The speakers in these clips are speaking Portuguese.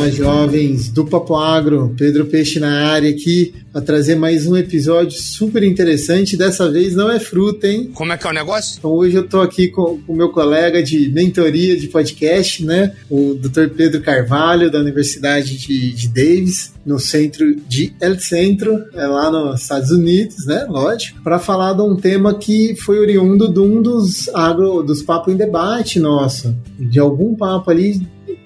Fala, jovens do Papo Agro, Pedro Peixe na área aqui para trazer mais um episódio super interessante. Dessa vez não é fruta, hein? Como é que é o negócio? Então hoje eu tô aqui com o meu colega de mentoria de podcast, né? O Dr. Pedro Carvalho, da Universidade de, de Davis, no centro de El Centro, é lá nos Estados Unidos, né? Lógico, para falar de um tema que foi oriundo de um dos agro, dos papos em debate nosso, de algum papo ali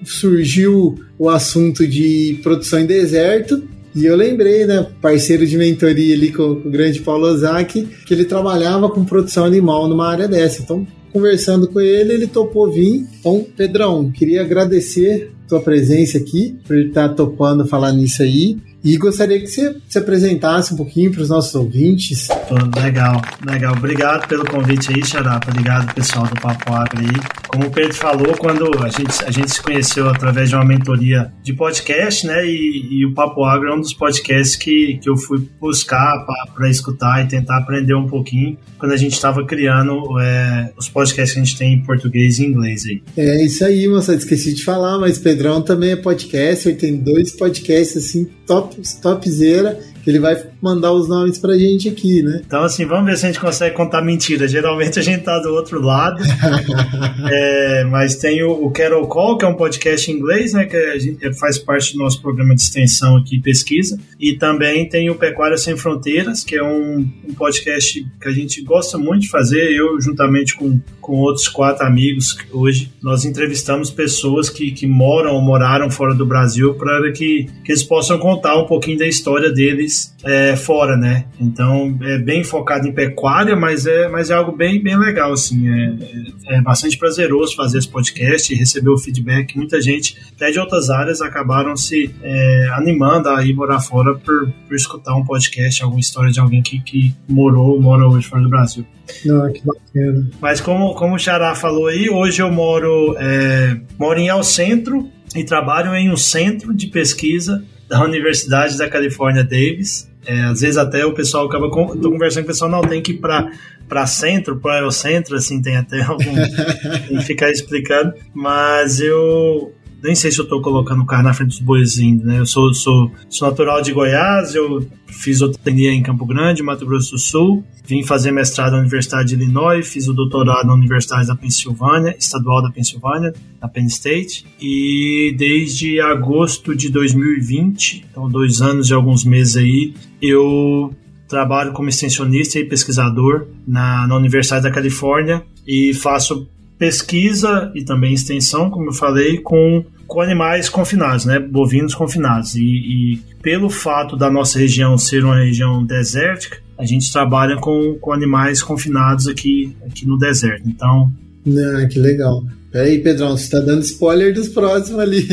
surgiu o assunto de produção em deserto e eu lembrei, né, parceiro de mentoria ali com, com o grande Paulo Ozaki, que ele trabalhava com produção animal numa área dessa. Então, conversando com ele, ele topou vir. Então, Pedrão, queria agradecer tua presença aqui, por estar topando falar nisso aí. E gostaria que você se apresentasse um pouquinho para os nossos ouvintes. Pô, legal, legal. Obrigado pelo convite aí, Xarapa. Obrigado, pessoal do Papo Agro aí. Como o Pedro falou, quando a gente, a gente se conheceu através de uma mentoria de podcast, né? E, e o Papo Agro é um dos podcasts que, que eu fui buscar para escutar e tentar aprender um pouquinho quando a gente estava criando é, os podcasts que a gente tem em português e inglês aí. É isso aí, moçada. Esqueci de falar, mas Pedrão também é podcast. Ele tem dois podcasts assim, top, topzera ele vai mandar os nomes pra gente aqui, né? Então, assim, vamos ver se a gente consegue contar mentira. Geralmente a gente tá do outro lado. é, mas tem o, o Carol Call, que é um podcast em inglês, né? Que a gente faz parte do nosso programa de extensão aqui, pesquisa. E também tem o Pecuária Sem Fronteiras, que é um, um podcast que a gente gosta muito de fazer. Eu, juntamente com, com outros quatro amigos, hoje nós entrevistamos pessoas que, que moram ou moraram fora do Brasil para que, que eles possam contar um pouquinho da história deles é, fora, né? Então é bem focado em pecuária, mas é, mas é algo bem, bem legal, assim. É, é bastante prazeroso fazer esse podcast e receber o feedback. Muita gente, até de outras áreas, acabaram se é, animando a ir morar fora por, por escutar um podcast, alguma história de alguém que, que morou, mora hoje fora do Brasil. Não, que bacana. Mas como, como o Xará falou aí, hoje eu moro, é, moro em El Centro e trabalho em um centro de pesquisa da Universidade da Califórnia Davis. É, às vezes até o pessoal acaba com, tô conversando com o pessoal, não, tem que ir para para centro, para o centro, assim, tem até algum. tem que ficar explicando. Mas eu nem sei se eu estou colocando o carro na frente dos bois ainda, né? Eu sou, sou, sou natural de Goiás, eu fiz zootecnia em Campo Grande, Mato Grosso do Sul, vim fazer mestrado na Universidade de Illinois, fiz o doutorado na Universidade da Pensilvânia, estadual da Pensilvânia, na Penn State, e desde agosto de 2020, então dois anos e alguns meses aí, eu trabalho como extensionista e pesquisador na, na Universidade da Califórnia e faço pesquisa e também extensão, como eu falei, com, com animais confinados, né, bovinos confinados. E, e, pelo fato da nossa região ser uma região desértica, a gente trabalha com, com animais confinados aqui, aqui no deserto. Então. Ah, que legal. Peraí, Pedrão, você está dando spoiler dos próximos ali.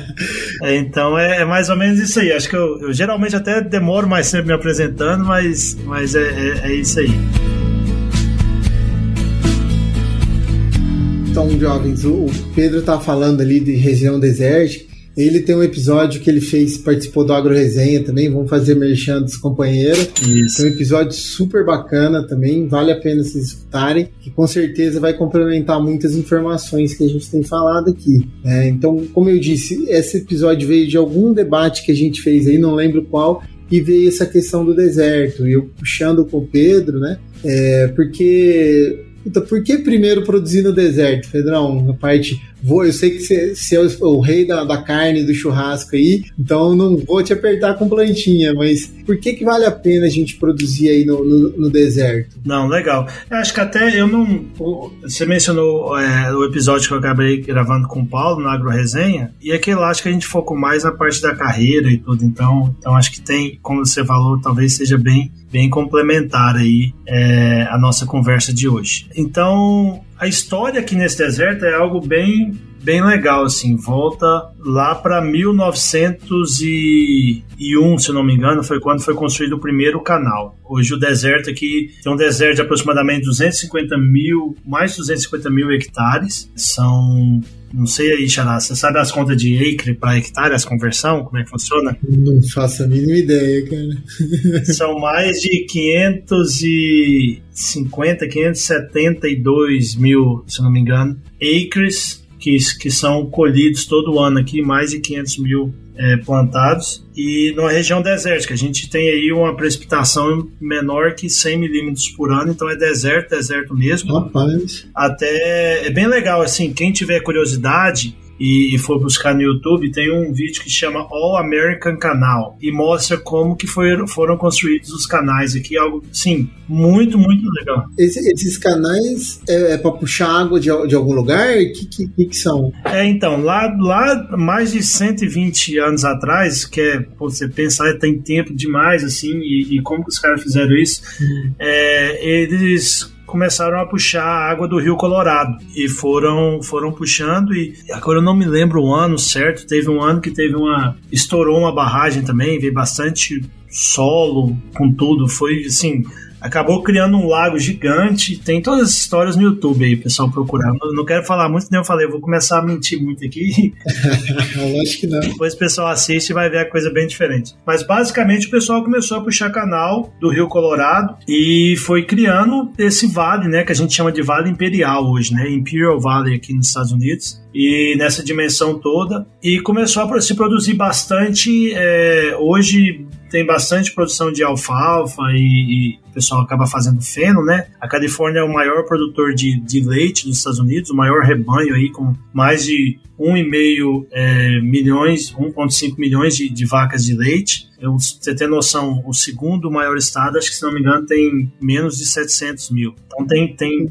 é, então é, é, mais ou menos isso aí. Acho que eu, eu geralmente até demoro mais sempre me apresentando, mas, mas é, é, é isso aí. Então, jovens, o Pedro tá falando ali de região desértica. Ele tem um episódio que ele fez, participou do Agro Resenha também. Vamos fazer merchan dos companheiros. Isso. Tem um episódio super bacana também, vale a pena vocês escutarem, que com certeza vai complementar muitas informações que a gente tem falado aqui. É, então, como eu disse, esse episódio veio de algum debate que a gente fez aí, não lembro qual, e veio essa questão do deserto. E eu puxando com o Pedro, né? É, porque Puta, por que primeiro produzir no deserto, Pedrão? A parte vou, eu sei que você, é o, o, rei da, da carne, do churrasco aí, então não vou te apertar com plantinha, mas por que que vale a pena a gente produzir aí no, no, no deserto? Não, legal. Eu acho que até eu não. Você mencionou é, o episódio que eu acabei gravando com o Paulo na Agro Resenha, e aquele lá acho que a gente focou mais na parte da carreira e tudo, então, então acho que tem, como você falou, talvez seja bem, bem complementar aí é, a nossa conversa de hoje. Então, a história aqui nesse deserto é algo bem bem legal, assim, volta lá para 1901, se não me engano, foi quando foi construído o primeiro canal. Hoje o deserto aqui tem um deserto de aproximadamente 250 mil, mais de 250 mil hectares. São não sei aí, Xará, você sabe as contas de acre para hectare, as conversão, como é que funciona? Não faço a mínima ideia, cara. São mais de 550, 572 mil, se não me engano, acres que, que são colhidos todo ano aqui, mais de 500 mil é, plantados e numa região desértica. A gente tem aí uma precipitação menor que 100 milímetros por ano, então é deserto, deserto mesmo. Rapaz. Até é bem legal, assim, quem tiver curiosidade, e, e, for buscar no YouTube, tem um vídeo que chama All American Canal e mostra como que foi, foram construídos os canais aqui, algo, sim, muito, muito legal. Esse, esses canais é, é para puxar água de, de algum lugar? O que, que, que, são? É, então, lá, lá mais de 120 anos atrás, que é, você pensar, tem tempo demais, assim, e, e como que os caras fizeram isso, hum. é, eles começaram a puxar a água do Rio Colorado. E foram foram puxando e agora eu não me lembro o ano certo, teve um ano que teve uma estourou uma barragem também, veio bastante solo com tudo, foi assim, acabou criando um lago gigante. Tem todas as histórias no YouTube aí, pessoal procurar. Não, não quero falar muito, nem eu falei, eu vou começar a mentir muito aqui. Lógico que não. Depois o pessoal assiste e vai ver a coisa bem diferente. Mas basicamente o pessoal começou a puxar canal do Rio Colorado e foi criando esse vale, né, que a gente chama de Vale Imperial hoje, né, Imperial Valley aqui nos Estados Unidos e nessa dimensão toda e começou a se produzir bastante. É, hoje tem bastante produção de alfalfa e, e, o pessoal acaba fazendo feno, né? A Califórnia é o maior produtor de, de leite dos Estados Unidos, o maior rebanho aí com mais de 1,5 é, milhões, 1,5 milhões de, de, vacas de leite. Eu, você tem noção, o segundo maior estado, acho que se não me engano, tem menos de 700 mil. Então tem, tem,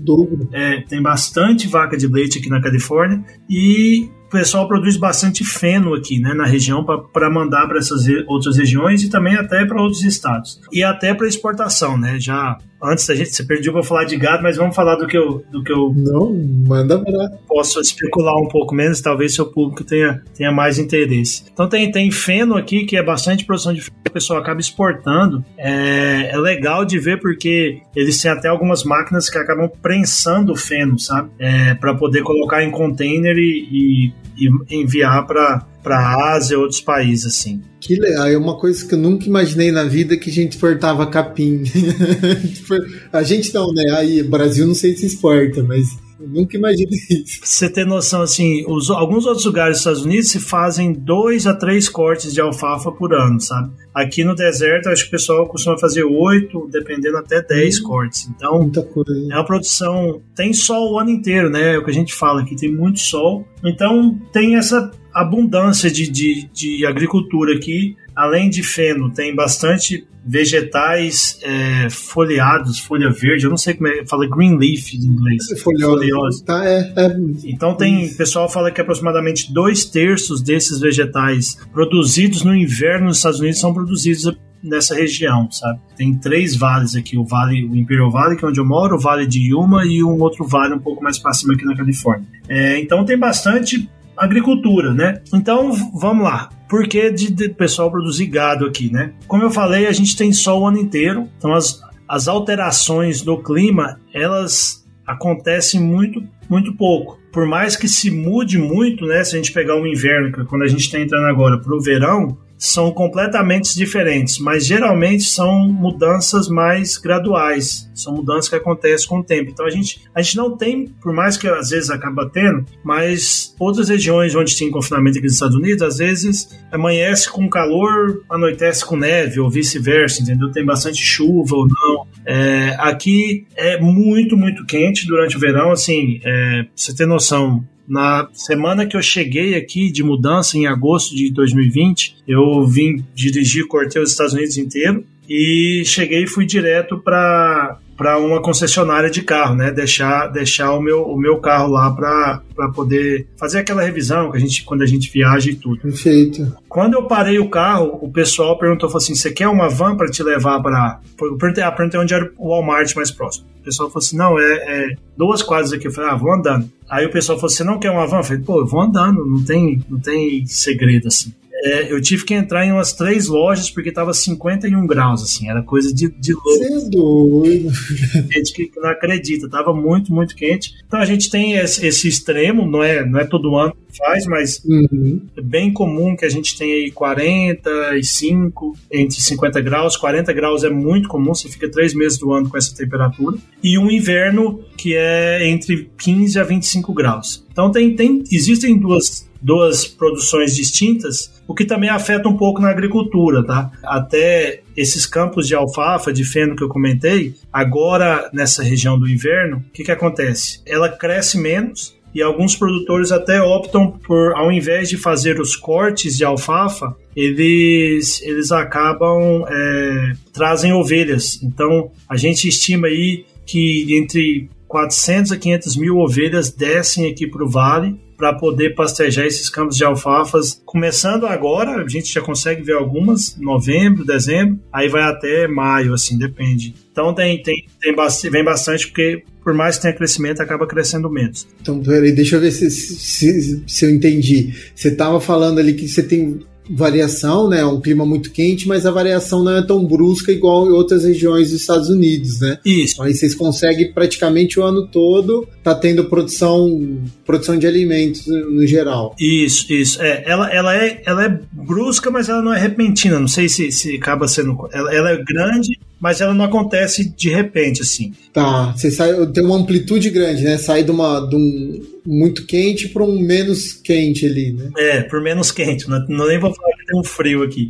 é, tem bastante vaca de leite aqui na Califórnia e o pessoal produz bastante feno aqui, né, na região para mandar para essas outras regiões e também até para outros estados. E até para exportação, né? Já antes da gente, você perdeu para falar de gado, mas vamos falar do que eu do que eu Não, manda pra... Posso especular um pouco menos, talvez seu público tenha, tenha mais interesse. Então tem tem feno aqui que é bastante produção de feno, o pessoal acaba exportando. É, é legal de ver porque eles têm até algumas máquinas que acabam prensando o feno, sabe? É, para poder colocar em container e, e, e enviar para para a Ásia e outros países assim. Que legal, é uma coisa que eu nunca imaginei na vida que a gente exportava capim. Tipo, a gente não, né? Aí, Brasil não sei se exporta, mas eu nunca imaginei isso. Você ter noção, assim, os, alguns outros lugares dos Estados Unidos se fazem dois a três cortes de alfafa por ano, sabe? Aqui no deserto, acho que o pessoal costuma fazer oito, dependendo até dez hum, cortes. Então, muita coisa. é uma produção. Tem sol o ano inteiro, né? É o que a gente fala aqui, tem muito sol. Então, tem essa abundância de, de, de agricultura aqui. Além de feno, tem bastante vegetais é, folheados, folha verde, eu não sei como é, fala green leaf em inglês. É folhoso. Tá, é, é, Então tem, o pessoal fala que aproximadamente dois terços desses vegetais produzidos no inverno nos Estados Unidos são produzidos nessa região, sabe? Tem três vales aqui, o vale, o Imperial Valley, que é onde eu moro, o Vale de Yuma e um outro vale um pouco mais para cima aqui na Califórnia. É, então tem bastante agricultura, né? Então, vamos lá. Por que de, de pessoal produzir gado aqui, né? Como eu falei, a gente tem sol o ano inteiro, então as, as alterações do clima, elas acontecem muito, muito pouco. Por mais que se mude muito, né? Se a gente pegar o inverno, que é quando a gente está entrando agora para o verão, são completamente diferentes, mas geralmente são mudanças mais graduais, são mudanças que acontecem com o tempo. Então a gente, a gente não tem, por mais que às vezes acaba tendo, mas outras regiões onde tem confinamento aqui nos Estados Unidos, às vezes amanhece com calor, anoitece com neve, ou vice-versa, entendeu? Tem bastante chuva ou não. É, aqui é muito, muito quente durante o verão, assim, é, pra você ter noção, na semana que eu cheguei aqui de mudança, em agosto de 2020, eu vim dirigir, cortei os Estados Unidos inteiro e cheguei e fui direto para para uma concessionária de carro, né? Deixar, deixar o, meu, o meu carro lá para poder fazer aquela revisão que a gente, quando a gente viaja e tudo. Perfeito. Quando eu parei o carro, o pessoal perguntou assim: você quer uma van para te levar para. Eu perguntei, ah, perguntei onde era o Walmart mais próximo. Pessoal falou assim: não, é, é duas quadras aqui. Eu falei, ah, vou andando. Aí o pessoal falou: você não quer uma van? Eu falei, pô, eu vou andando, não tem, não tem segredo assim é, eu tive que entrar em umas três lojas porque tava 51 graus, assim, era coisa de, de louco. Você é doido. Gente que não acredita, tava muito, muito quente. Então a gente tem esse, esse extremo, não é, não é todo ano que faz, mas uhum. é bem comum que a gente tenha aí 45, entre 50 graus. 40 graus é muito comum, você fica três meses do ano com essa temperatura. E um inverno que é entre 15 a 25 graus. Então tem, tem existem duas duas produções distintas, o que também afeta um pouco na agricultura, tá? Até esses campos de alfafa, de feno que eu comentei, agora nessa região do inverno, o que, que acontece? Ela cresce menos e alguns produtores até optam por, ao invés de fazer os cortes de alfafa, eles, eles acabam é, trazem ovelhas. Então a gente estima aí que entre 400 a 500 mil ovelhas descem aqui para o vale para poder pastejar esses campos de alfafas. Começando agora, a gente já consegue ver algumas, novembro, dezembro, aí vai até maio, assim, depende. Então tem, tem, tem bastante, vem bastante, porque por mais que tenha crescimento, acaba crescendo menos. Então, peraí, deixa eu ver se, se, se eu entendi. Você estava falando ali que você tem variação, né? Um clima muito quente, mas a variação não é tão brusca igual em outras regiões dos Estados Unidos, né? Isso. Então, aí vocês conseguem praticamente o ano todo tá tendo produção, produção de alimentos no geral. Isso, isso. É, ela, ela, é, ela é brusca, mas ela não é repentina. Não sei se, se acaba sendo. Ela, ela é grande, mas ela não acontece de repente, assim. Tá, você sai, tem uma amplitude grande, né? Sai de, uma, de um muito quente para um menos quente ali, né? É, por menos quente. Não, não nem vou falar que tem um frio aqui.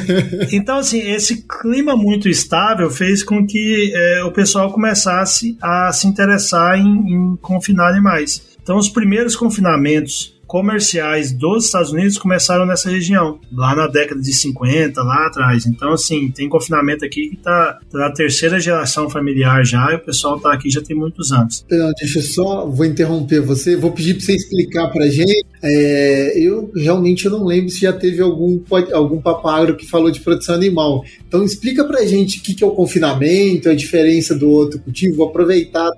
então, assim, esse clima muito estável fez com que é, o pessoal começasse a se interessar em, em confinar animais. Então, os primeiros confinamentos comerciais dos Estados Unidos começaram nessa região, lá na década de 50, lá atrás. Então, assim, tem confinamento aqui que tá, tá na terceira geração familiar já, e o pessoal tá aqui já tem muitos anos. Não, deixa eu só, vou interromper você, vou pedir para você explicar pra gente. É, eu realmente não lembro se já teve algum, algum papagro que falou de produção animal. Então, explica pra gente o que, que é o confinamento, a diferença do outro cultivo. Aproveitar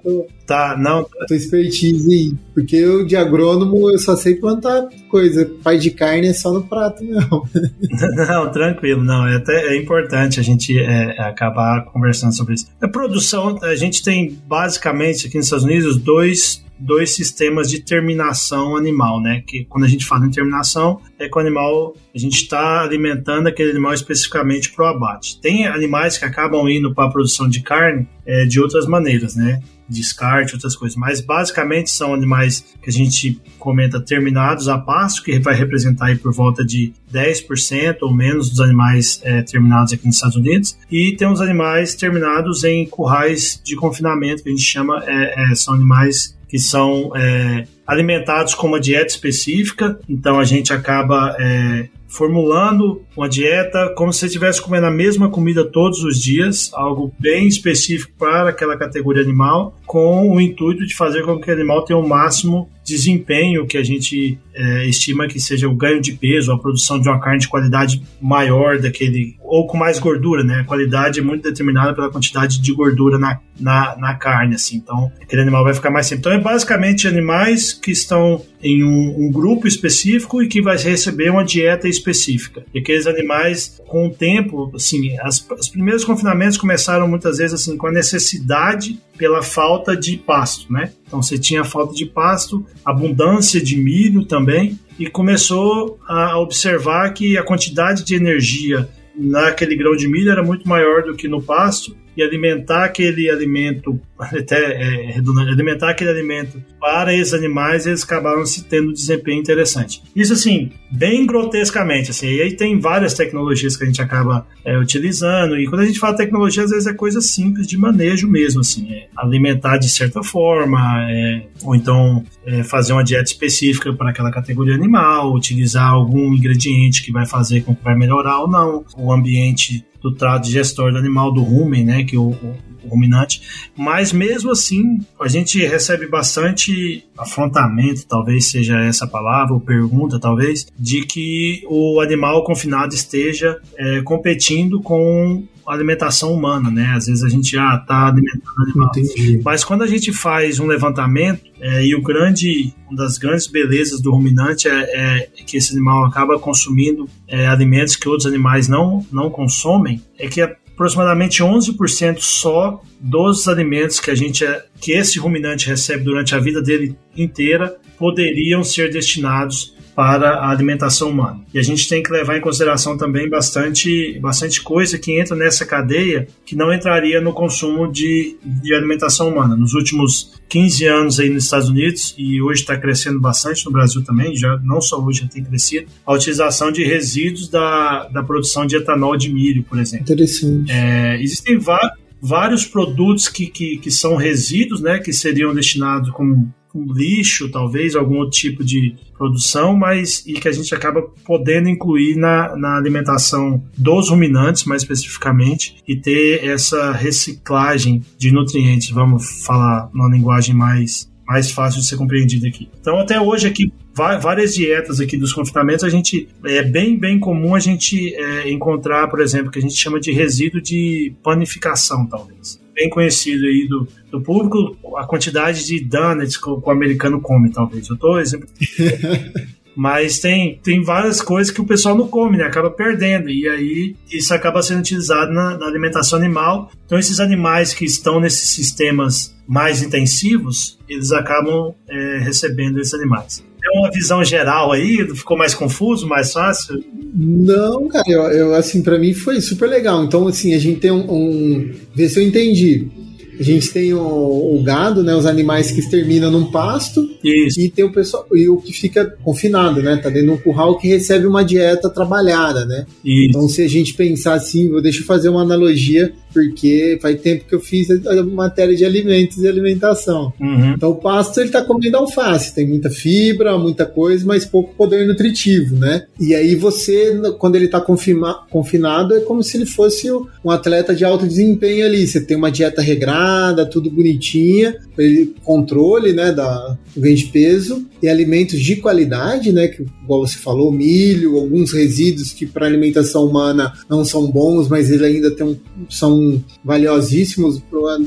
Tá, não. Tô expertise aí. Porque eu, de agrônomo, eu só sei plantar coisa. Pai de carne é só no prato, não. não, tranquilo, não. É, até, é importante a gente é, acabar conversando sobre isso. A produção, a gente tem basicamente aqui nos Estados Unidos dois dois sistemas de terminação animal, né? Que quando a gente fala em terminação, é que o animal, a gente está alimentando aquele animal especificamente para o abate. Tem animais que acabam indo para a produção de carne é, de outras maneiras, né? Descarte, outras coisas. Mas basicamente são animais que a gente comenta terminados a pasto, que vai representar aí por volta de 10% ou menos dos animais é, terminados aqui nos Estados Unidos. E tem os animais terminados em currais de confinamento, que a gente chama, é, é são animais que são é, alimentados com uma dieta específica, então a gente acaba é, formulando uma dieta como se você estivesse comendo a mesma comida todos os dias, algo bem específico para aquela categoria animal, com o intuito de fazer com que o animal tenha o máximo desempenho que a gente é, estima que seja o ganho de peso, a produção de uma carne de qualidade maior daquele, ou com mais gordura, né? A qualidade é muito determinada pela quantidade de gordura na, na, na carne, assim. Então, aquele animal vai ficar mais tempo. Então, é basicamente animais que estão em um, um, grupo específico e que vai receber uma dieta específica. E aqueles animais, com o tempo, assim, as, os primeiros confinamentos começaram muitas vezes assim com a necessidade pela falta de pasto, né? Então você tinha falta de pasto, abundância de milho também, e começou a observar que a quantidade de energia naquele grão de milho era muito maior do que no pasto e alimentar aquele alimento, até é, redundante, alimentar aquele alimento para esses animais, eles acabaram se tendo um desempenho interessante. Isso assim, bem grotescamente, assim, e aí tem várias tecnologias que a gente acaba é, utilizando, e quando a gente fala tecnologia, às vezes é coisa simples de manejo mesmo, assim, é alimentar de certa forma, é, ou então é, fazer uma dieta específica para aquela categoria animal, utilizar algum ingrediente que vai fazer com que vai melhorar ou não o ambiente do trato digestório do animal, do rumen, né, que o, o, ruminante, mas mesmo assim a gente recebe bastante afrontamento, talvez seja essa palavra, ou pergunta talvez, de que o animal confinado esteja é, competindo com alimentação humana, né? Às vezes a gente já está alimentando animal. Entendi. Mas quando a gente faz um levantamento, é, e o grande, uma das grandes belezas do ruminante é, é que esse animal acaba consumindo é, alimentos que outros animais não, não consomem, é que aproximadamente 11% só dos alimentos que a gente é, que esse ruminante recebe durante a vida dele inteira poderiam ser destinados para a alimentação humana. E a gente tem que levar em consideração também bastante, bastante coisa que entra nessa cadeia que não entraria no consumo de, de alimentação humana. Nos últimos 15 anos aí nos Estados Unidos, e hoje está crescendo bastante no Brasil também, já não só hoje já tem crescido, a utilização de resíduos da, da produção de etanol de milho, por exemplo. Interessante. É, existem vários produtos que, que, que, são resíduos, né, que seriam destinados como um lixo, talvez, algum outro tipo de produção, mas e que a gente acaba podendo incluir na, na alimentação dos ruminantes, mais especificamente, e ter essa reciclagem de nutrientes, vamos falar numa linguagem mais, mais fácil de ser compreendida aqui. Então, até hoje aqui, várias dietas aqui dos confinamentos, a gente é bem, bem comum a gente é, encontrar, por exemplo, que a gente chama de resíduo de panificação, talvez bem conhecido aí do, do público, a quantidade de donuts que o, americano come, talvez. Eu estou exemplo. Mas tem, tem várias coisas que o pessoal não come, né? Acaba perdendo. E aí isso acaba sendo utilizado na, na alimentação animal. Então esses animais que estão nesses sistemas mais intensivos, eles acabam é, recebendo esses animais. Tem uma visão geral aí? Ficou mais confuso, mais fácil? Não, cara, eu, eu assim, para mim foi super legal. Então, assim, a gente tem um, um. Vê se eu entendi. A gente tem o, o, gado, né? Os animais que exterminam num pasto. Isso. E tem o pessoal. E o que fica confinado, né? Tá dentro de um curral que recebe uma dieta trabalhada, né? Isso. Então, se a gente pensar assim, deixa eu fazer uma analogia porque faz tempo que eu fiz a matéria de alimentos e alimentação. Uhum. Então o pasto ele está comendo alface, tem muita fibra, muita coisa, mas pouco poder nutritivo, né? E aí você, quando ele está confinado, é como se ele fosse um atleta de alto desempenho ali. Você tem uma dieta regrada, tudo bonitinha, ele controle, né, da de peso e alimentos de qualidade, né, que igual você falou, milho, alguns resíduos que para alimentação humana não são bons, mas ele ainda tem são valiosíssimos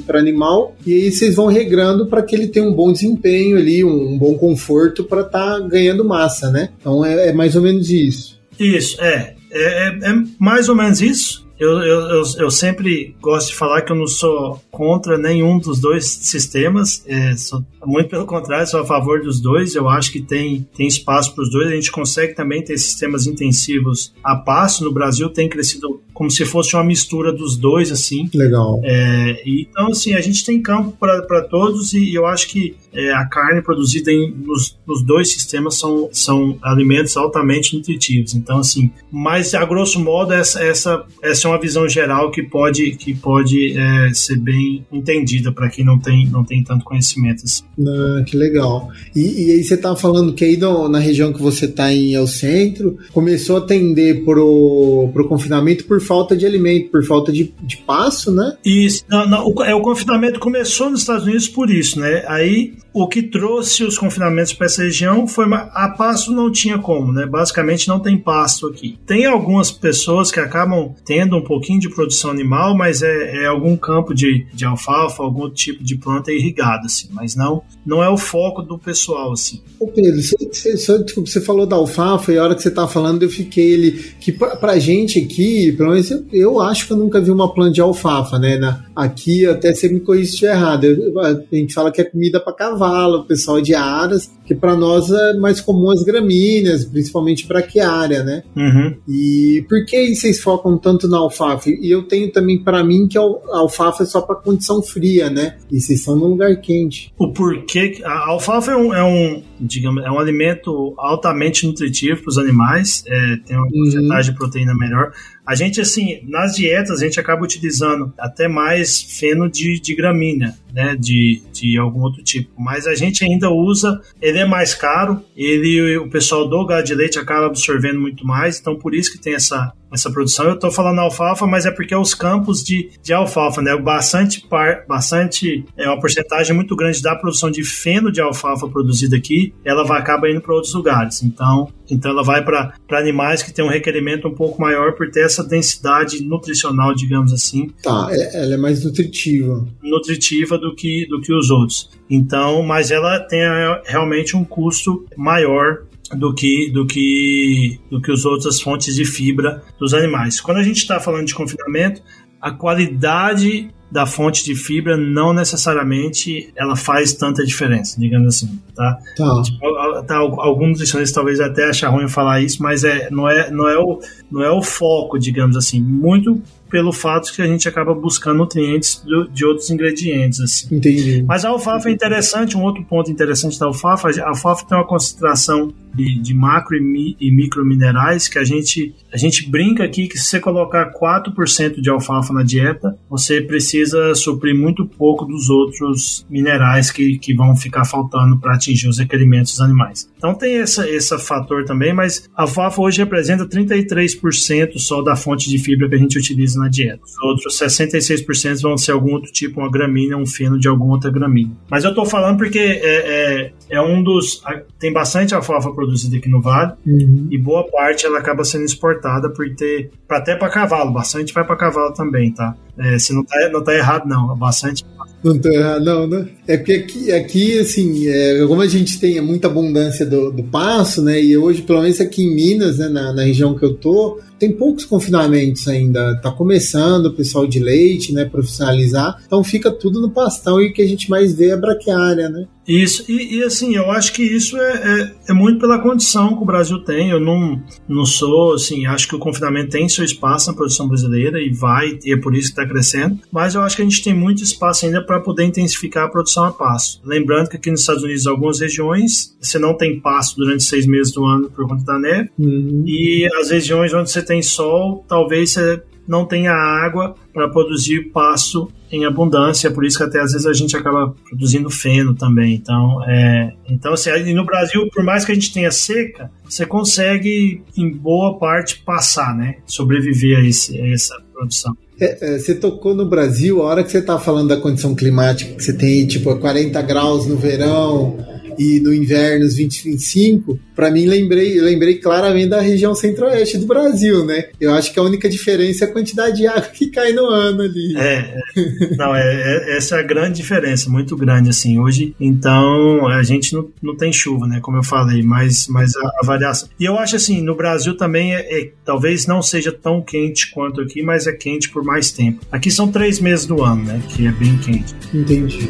para animal, e aí vocês vão regrando para que ele tenha um bom desempenho ali, um, um bom conforto para estar tá ganhando massa, né? Então é, é, mais ou menos isso. Isso, é. É, é, é mais ou menos isso. Eu, eu, eu, sempre gosto de falar que eu não sou contra nenhum dos dois sistemas, é, sou, muito pelo contrário, sou a favor dos dois. Eu acho que tem, tem espaço para os dois. A gente consegue também ter sistemas intensivos a passo. No Brasil tem crescido como se fosse uma mistura dos dois, assim. Legal. É, então, assim, a gente tem campo para todos e eu acho que é, a carne produzida em, nos, nos, dois sistemas são, são alimentos altamente nutritivos. Então, assim, mas a grosso modo, essa, essa, essa é uma visão geral que pode, que pode é, ser bem entendida para quem não tem, não tem tanto conhecimento. Assim. Ah, que legal. E, e aí você estava falando que aí na região que você está em é o centro, começou a tender pro, pro confinamento por falta de alimento, por falta de, de passo, né? Isso. Não, não, o, é, o confinamento começou nos Estados Unidos por isso, né? Aí o que trouxe os confinamentos para essa região foi a pasto não tinha como, né? Basicamente não tem pasto aqui. Tem algumas pessoas que acabam tendo um pouquinho de produção animal, mas é, é algum campo de, de alfalfa, algum tipo de planta irrigada, assim, mas não não é o foco do pessoal, assim. Ô Pedro, você, você, você falou da alfafa e a hora que você tava falando eu fiquei ele que pra gente aqui, pelo menos eu, eu, acho que eu nunca vi uma planta de alfafa, né? Na, aqui até você me se estiver errado. Eu, a gente fala que é comida para cavalo, o pessoal de aras, que para nós é mais comum as gramíneas, principalmente braquiária, né? Uhum. E por que vocês focam tanto na alfafa? E eu tenho também para mim que a alfafa é só para condição fria, né? E vocês são num lugar quente. O porquê a alfafa é um, é um digamos, é um alimento altamente nutritivo para os animais, é, tem uma uhum. porcentagem de proteína melhor. A gente, assim, nas dietas, a gente acaba utilizando até mais feno de, de gramínea, né, de, de algum outro tipo. Mas a gente ainda usa, ele é mais caro, ele, o pessoal do gado de leite acaba absorvendo muito mais, então por isso que tem essa, essa produção. Eu estou falando alfalfa, mas é porque é os campos de, de alfalfa, né? Bastante, par, bastante, é uma porcentagem muito grande da produção de feno de alfalfa produzida aqui, ela vai acaba indo para outros lugares. Então, então ela vai para animais que têm um requerimento um pouco maior por ter essa densidade nutricional, digamos assim. Tá, é, ela é mais nutritiva. Nutritiva do que, do que os outros. Então, mas ela tem é, realmente um custo maior do que do que do que as outras fontes de fibra dos animais. Quando a gente está falando de confinamento, a qualidade da fonte de fibra não necessariamente ela faz tanta diferença, digamos assim, tá? Tá. Tipo, tá alguns nutricionistas talvez até achem ruim falar isso, mas é não é não é o não é o foco, digamos assim. Muito pelo fato que a gente acaba buscando nutrientes de outros ingredientes. Assim. Entendi. Mas a alfafa é interessante, um outro ponto interessante da alfafa, a alfafa tem uma concentração de, de macro e, mi, e micro minerais que a gente, a gente brinca aqui que se você colocar 4% de alfafa na dieta, você precisa suprir muito pouco dos outros minerais que, que vão ficar faltando para atingir os requerimentos dos animais. Então tem essa, esse fator também, mas a alfafa hoje representa 33% só da fonte de fibra que a gente utiliza na dieta. Os outros 66% vão ser algum outro tipo, uma gramínea, um feno de alguma outra gramínea. Mas eu tô falando porque é, é, é um dos. Tem bastante alfafa produzida aqui no Vale uhum. e boa parte ela acaba sendo exportada por ter. até para cavalo, bastante vai para cavalo também, tá? É, se não tá, não tá errado, não. Bastante. Não tá errado, não, né? É porque aqui, aqui assim, é, como a gente tem muita abundância do, do passo, né? E hoje, pelo menos aqui em Minas, né, na, na região que eu tô, tem poucos confinamentos ainda. Tá começando o pessoal de leite, né? Profissionalizar. Então fica tudo no pastão e o que a gente mais vê é a braquiária, né? Isso, e, e, assim, eu acho que isso é, é, é, muito pela condição que o Brasil tem. Eu não, não sou, assim, acho que o confinamento tem seu espaço na produção brasileira e vai, e é por isso que está crescendo. Mas eu acho que a gente tem muito espaço ainda para poder intensificar a produção a passo. Lembrando que aqui nos Estados Unidos, algumas regiões, você não tem pasto durante seis meses do ano por conta da neve, uhum. e as regiões onde você tem sol, talvez você não tenha água para produzir pasto em abundância, por isso que até às vezes a gente acaba produzindo feno também. Então, é, então assim, no Brasil, por mais que a gente tenha seca, você consegue em boa parte passar, né, sobreviver a, esse, a essa produção. É, é, você tocou no Brasil, a hora que você está falando da condição climática, que você tem tipo 40 graus no verão, e no inverno os 20, 25, para mim lembrei, lembrei claramente da região centro-oeste do Brasil, né? Eu acho que a única diferença é a quantidade de água que cai no ano ali. É, é não, é, é, essa é a grande diferença, muito grande, assim, hoje, então, a gente não, não tem chuva, né, como eu falei, mas, mas a, a variação, e eu acho assim, no Brasil também, é, é, talvez não seja tão quente quanto aqui, mas é quente por mais tempo. Aqui são três meses do ano, né, que é bem quente. Entendi.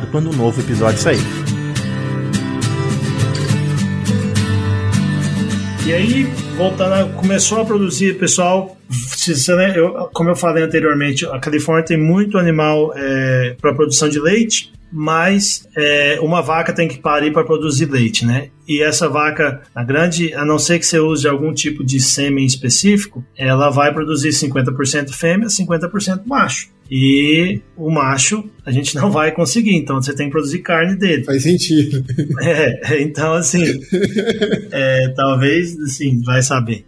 informado quando um novo episódio sair. E aí, voltando, começou a produzir, pessoal. Eu, como eu falei anteriormente, a Califórnia tem muito animal é, para produção de leite, mas é, uma vaca tem que parir para produzir leite, né? E essa vaca, a grande, a não ser que você use algum tipo de sêmen específico, ela vai produzir 50% fêmea, 50% macho. E o macho a gente não vai conseguir, então você tem que produzir carne dele. Faz sentido. É, então assim, é, talvez, assim, vai saber.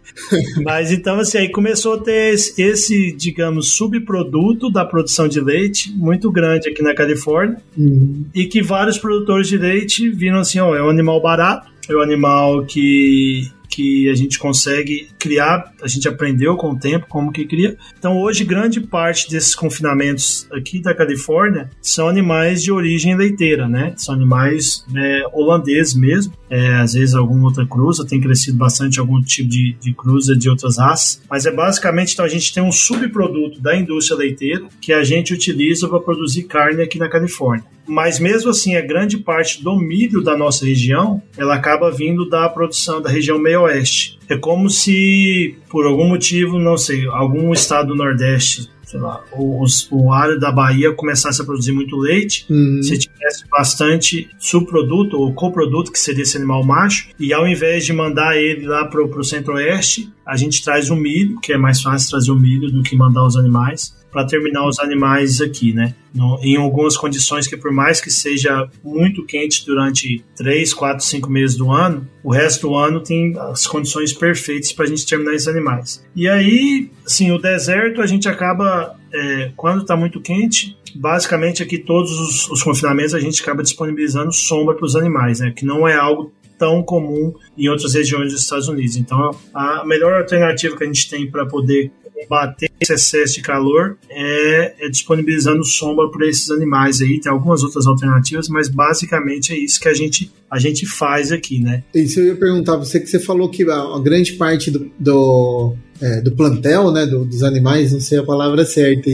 Mas então assim, aí começou a ter esse, esse, digamos, subproduto da produção de leite muito grande aqui na Califórnia uhum. e que vários produtores de leite viram assim, ó, é um animal barato, é um animal que que a gente consegue criar, a gente aprendeu com o tempo como que cria. Então hoje grande parte desses confinamentos aqui da Califórnia são animais de origem leiteira, né? São animais é, holandeses mesmo, é, às vezes alguma outra cruza, tem crescido bastante algum tipo de, de cruza de outras raças, mas é basicamente então a gente tem um subproduto da indústria leiteira que a gente utiliza para produzir carne aqui na Califórnia. Mas mesmo assim, a grande parte do milho da nossa região, ela acaba vindo da produção da região meio-oeste. É como se, por algum motivo, não sei, algum estado do Nordeste sei lá, o, o área da Bahia começasse a produzir muito leite, uhum. se tivesse bastante subproduto ou coproduto, que seria esse animal macho, e ao invés de mandar ele lá para o centro-oeste, a gente traz o milho, que é mais fácil trazer o milho do que mandar os animais para terminar os animais aqui, né? No, em algumas condições que, por mais que seja muito quente durante 3, 4, 5 meses do ano, o resto do ano tem as condições perfeitas para a gente terminar esses animais. E aí, assim, o deserto a gente acaba, é, quando está muito quente, basicamente aqui todos os, os, confinamentos a gente acaba disponibilizando sombra para os animais, né? Que não é algo tão comum em outras regiões dos Estados Unidos. Então, a melhor alternativa que a gente tem para poder combater esse excesso de calor é, é disponibilizando sombra para esses animais aí. Tem algumas outras alternativas, mas basicamente é isso que a gente, a gente faz aqui, né? Isso eu ia perguntar, você que você falou que a, a grande parte do, do, é, do plantel, né, do, dos animais, não sei a palavra certa,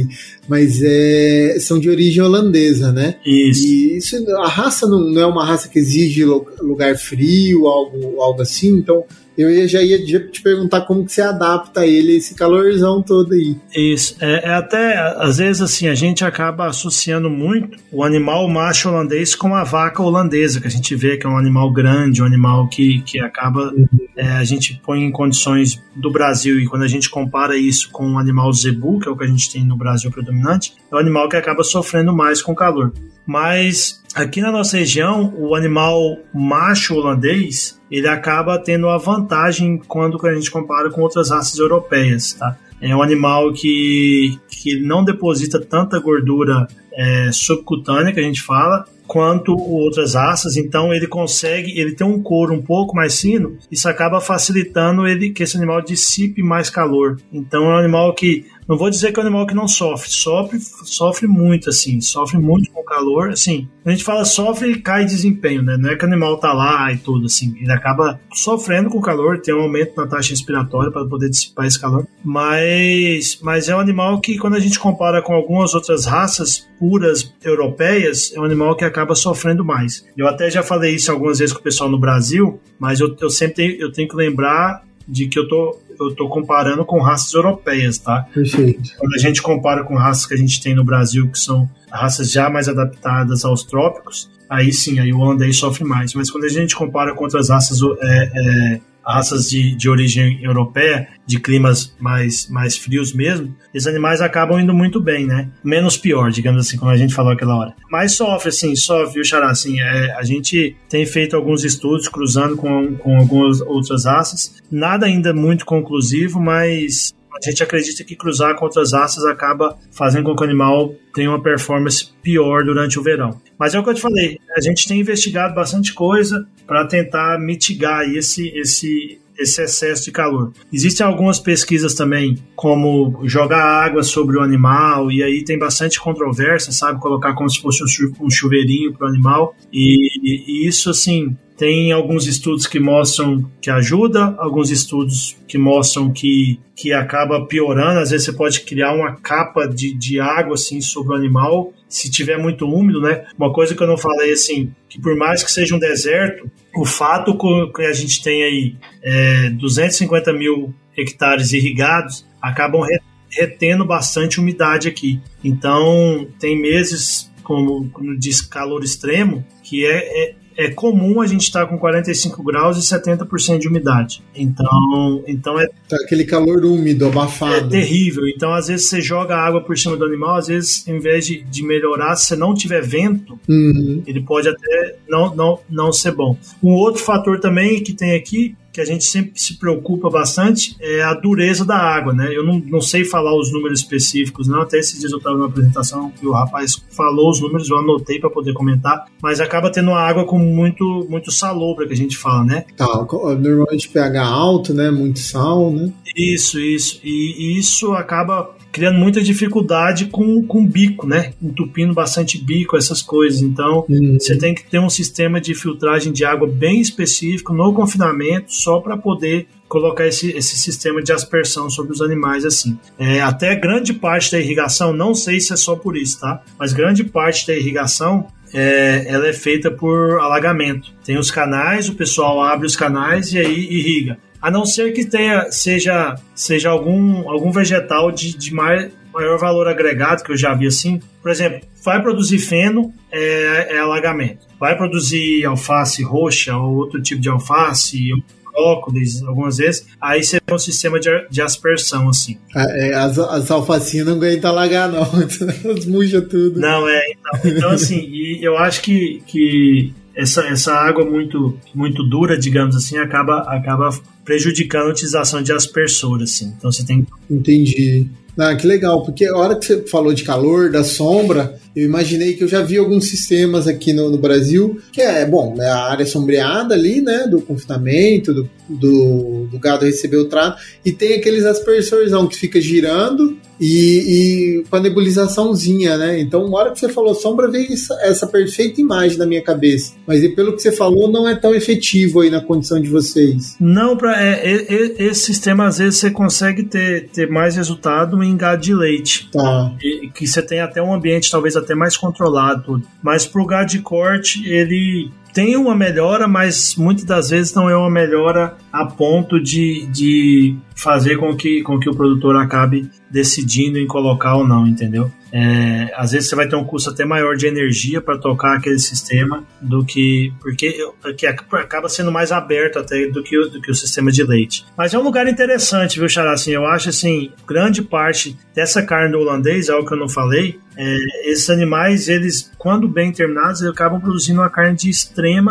mas é, são de origem holandesa, né? Isso. E isso, a raça não, não é uma raça que exige lugar frio, algo, algo assim, então eu ia, já ia te perguntar como que você adapta ele esse calorzão todo aí. Isso, é, é, até, às vezes assim, a gente acaba associando muito o animal macho holandês com a vaca holandesa, que a gente vê que é um animal grande, um animal que, que acaba, é, a gente põe em condições do Brasil, e quando a gente compara isso com o animal zebu, que é o que a gente tem no Brasil predominante, é um animal que acaba sofrendo mais com calor. Mas aqui na nossa região, o animal macho holandês, ele acaba tendo a vantagem quando a gente compara com outras raças europeias, tá? É um animal que, que não deposita tanta gordura é, subcutânea, que a gente fala, quanto outras raças, então ele consegue, ele tem um couro um pouco mais fino, isso acaba facilitando ele que esse animal dissipe mais calor. Então é um animal que não vou dizer que é um animal que não sofre, sofre, sofre muito, assim, sofre muito com calor, assim. A gente fala sofre e cai desempenho, né? Não é que o animal tá lá e tudo, assim. Ele acaba sofrendo com calor, tem um aumento na taxa respiratória para poder dissipar esse calor. Mas, mas é um animal que, quando a gente compara com algumas outras raças puras europeias, é um animal que acaba sofrendo mais. Eu até já falei isso algumas vezes com o pessoal no Brasil, mas eu, eu sempre tenho, eu tenho que lembrar de que eu tô, eu tô comparando com raças europeias, tá? Perfeito. Quando a gente compara com raças que a gente tem no Brasil, que são raças já mais adaptadas aos trópicos, aí sim, aí o holandês sofre mais. Mas quando a gente compara com outras raças é, é, raças de, de origem europeia, de climas mais, mais frios mesmo, esses animais acabam indo muito bem, né? Menos pior, digamos assim, como a gente falou aquela hora. Mas sofre, assim, sofre, o Xará, assim, é, a gente tem feito alguns estudos cruzando com, com algumas outras raças, nada ainda muito conclusivo, mas a gente acredita que cruzar com outras raças acaba fazendo com que o animal tenha uma performance pior durante o verão. Mas é o que eu te falei, a gente tem investigado bastante coisa para tentar mitigar esse, esse, esse excesso de calor. Existem algumas pesquisas também, como jogar água sobre o animal, e aí tem bastante controvérsia, sabe? Colocar como se fosse um chuveirinho para o animal, e, e, isso, assim, tem alguns estudos que mostram que ajuda, alguns estudos que mostram que, que acaba piorando. Às vezes você pode criar uma capa de, de água assim sobre o animal, se tiver muito úmido, né? Uma coisa que eu não falei assim, que por mais que seja um deserto, o fato que a gente tem aí é, 250 mil hectares irrigados acabam retendo bastante umidade aqui. Então tem meses como quando diz calor extremo, que é, é, é comum a gente estar com 45 graus e 70% de umidade. Então, então é. Tá aquele calor úmido, abafado. É terrível. Então, às vezes, você joga água por cima do animal, às vezes, em vez de, de melhorar, se não tiver vento, uhum. ele pode até não, não, não ser bom. Um outro fator também que tem aqui que a gente sempre se preocupa bastante é a dureza da água, né? Eu não, não sei falar os números específicos, não. Até esses dias eu estava numa apresentação e o rapaz falou os números, eu anotei para poder comentar, mas acaba tendo uma água com muito, muito salobra, que a gente fala, né? Tá, normalmente pH alto, né? Muito sal, né? Isso, isso. E, e isso acaba criando muita dificuldade com, com bico, né? Entupindo bastante bico, essas coisas. Então, uhum. você tem que ter um sistema de filtragem de água bem específico no confinamento, só para poder colocar esse, esse sistema de aspersão sobre os animais assim. É, até grande parte da irrigação, não sei se é só por isso, tá? Mas grande parte da irrigação é, ela é feita por alagamento. Tem os canais, o pessoal abre os canais e aí irriga. A não ser que tenha, seja, seja algum, algum vegetal de, de maior, maior valor agregado, que eu já vi assim. Por exemplo, vai produzir feno, é, é alagamento. Vai produzir alface roxa ou outro tipo de alface, brócolis, algumas vezes, aí você tem um sistema de, de aspersão, assim. É, as, as alfacinhas não aguentam alagar, não. Elas murcham tudo. Não, é. Então, então assim, e eu acho que, que essa, essa água muito, muito dura, digamos assim, acaba, acaba prejudicando a utilização de aspersor, assim. Então você tem. Entendi. Ah, que legal, porque a hora que você falou de calor, da sombra, eu imaginei que eu já vi alguns sistemas aqui no, no Brasil, que é, bom, é a área sombreada ali, né, do confinamento, do, do, do gado receber o trato, e tem aqueles aspersorzão que fica girando e, e com a nebulizaçãozinha, né? Então, na hora que você falou sombra, veio essa, essa, perfeita imagem na minha cabeça. Mas pelo que você falou, não é tão efetivo aí na condição de vocês. Não, pra, é, é, esse sistema às vezes você consegue ter, ter mais resultado em gado de leite. Tá. E, que você tem até um ambiente talvez até mais controlado. Mas pro gado de corte, ele tem uma melhora, mas muitas das vezes não é uma melhora a ponto de, de fazer com que, com que o produtor acabe decidindo em colocar ou não, entendeu? É, às vezes você vai ter um custo até maior de energia para tocar aquele sistema do que. Porque que acaba sendo mais aberto até do que, do que o sistema de leite. Mas é um lugar interessante, viu, Xará? Assim, eu acho assim, grande parte dessa carne do holandês, algo que eu não falei, é, esses animais, eles, quando bem terminados, eles acabam produzindo uma carne de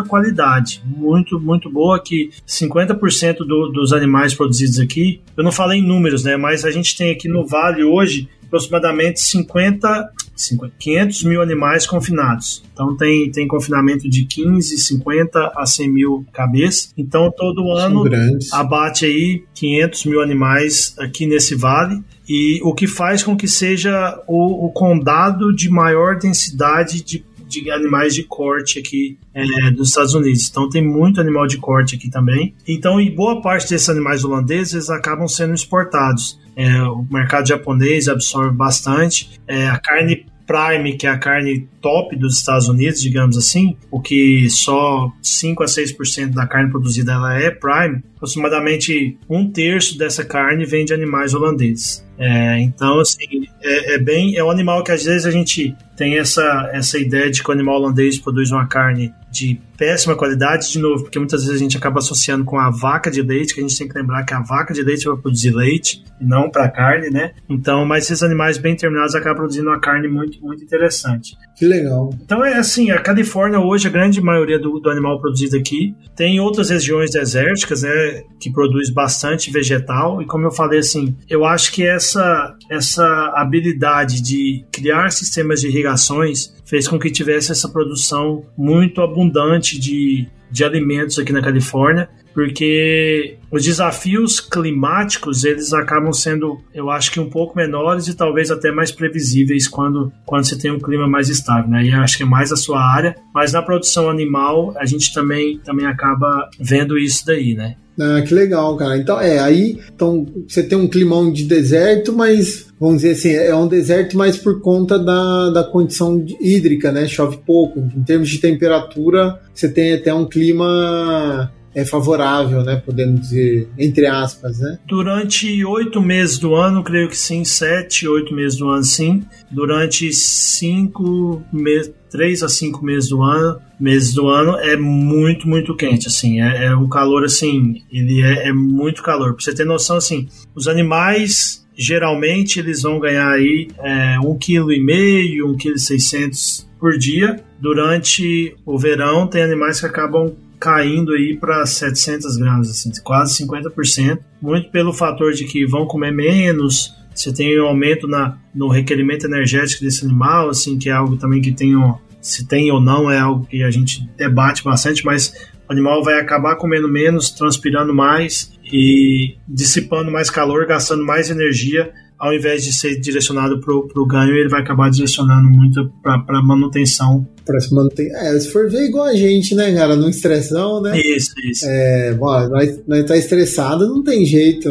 qualidade. Muito, muito boa, que 50% do, dos animais produzidos aqui, eu não falei em números, né? Mas a gente tem aqui no Vale hoje aproximadamente 50, 50, 500 mil animais confinados. Então tem, tem confinamento de 15, 50 a 100 mil cabeças. Então todo ano abate aí 500 mil animais aqui nesse vale. E o que faz com que seja o, o condado de maior densidade de de animais de corte aqui é, dos Estados Unidos. Então tem muito animal de corte aqui também. Então, e boa parte desses animais holandeses acabam sendo exportados. É, o mercado japonês absorve bastante. É, a carne Prime, que é a carne top dos Estados Unidos, digamos assim, o que só 5 a 6% da carne produzida ela é Prime, aproximadamente um terço dessa carne vem de animais holandeses. É, então, assim, é, é, bem. É um animal que às vezes a gente tem essa, essa ideia de que o animal holandês produz uma carne de péssima qualidade, de novo, porque muitas vezes a gente acaba associando com a vaca de leite, que a gente tem que lembrar que a vaca de leite vai produzir leite e não para carne, né? Então, mas esses animais bem terminados acabam produzindo uma carne muito, muito interessante. Que legal. Então é assim, a Califórnia hoje, a grande maioria do, do animal produzido aqui, tem outras regiões desérticas, né, que produz bastante vegetal, e como eu falei assim, eu acho que essa, essa habilidade de criar sistemas de irrigações fez com que tivesse essa produção muito abundante de, de alimentos aqui na Califórnia porque os desafios climáticos eles acabam sendo, eu acho que um pouco menores e talvez até mais previsíveis quando, quando você tem um clima mais estável, né? E acho que é mais a sua área, mas na produção animal a gente também, também acaba vendo isso daí, né? Ah, que legal, cara. Então, é, aí então, você tem um climão de deserto, mas vamos dizer assim, é um deserto mais por conta da, da condição hídrica, né? Chove pouco. Em termos de temperatura, você tem até um clima é favorável, né? Podemos dizer, entre aspas, né? Durante oito meses do ano, creio que sim, sete, oito meses do ano, sim. Durante cinco meses, três a cinco meses do ano, meses do ano é muito, muito quente, assim, é, é um calor, assim, ele é, é muito calor. Pra você ter noção, assim, os animais geralmente eles vão ganhar aí é, um quilo e meio, um quilo e seiscentos por dia. Durante o verão tem animais que acabam caindo aí para 700 gramas, assim, quase 50%, muito pelo fator de que vão comer menos, você tem um aumento na, no requerimento energético desse animal, assim, que é algo também que tem um, se tem ou não é algo que a gente debate bastante, mas o animal vai acabar comendo menos, transpirando mais e dissipando mais calor, gastando mais energia ao invés de ser direcionado para o ganho, ele vai acabar direcionando muito para manutenção. Para se manter. É, se for ver igual a gente, né, cara? No estressão, né? Isso, isso. É, bom, nós, nós tá estressado, não tem jeito.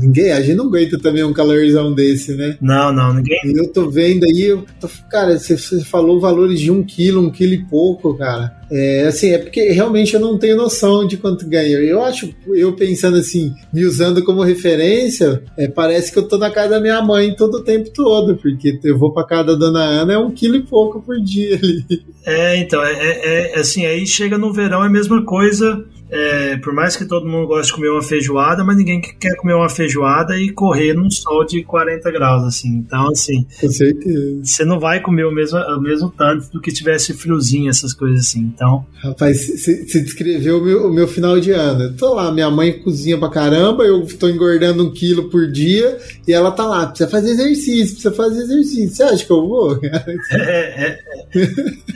Ninguém, a gente não aguenta também um calorzão desse, né? Não, não, ninguém. Eu tô vendo aí, tô, cara, você, você falou valores de um quilo, um quilo e pouco, cara. É, assim, é porque realmente eu não tenho noção de quanto ganho. Eu acho, eu pensando assim, me usando como referência, é, parece que eu tô na casa da minha mãe todo o tempo todo, porque eu vou pra casa da dona Ana, é um quilo e pouco por dia ali. É, então, é, é, é assim, aí chega no verão é a mesma coisa é, por mais que todo mundo goste de comer uma feijoada, mas ninguém quer comer uma feijoada e correr num sol de 40 graus, assim. Então, assim. Com certeza. Você não vai comer o mesmo, o mesmo tanto do que tivesse friozinho, essas coisas assim. Então. Rapaz, você descreveu o meu, o meu final de ano. Eu tô lá, minha mãe cozinha pra caramba, eu tô engordando um quilo por dia e ela tá lá. Precisa fazer exercício, precisa fazer exercício. Você acha que eu vou? é, é, é,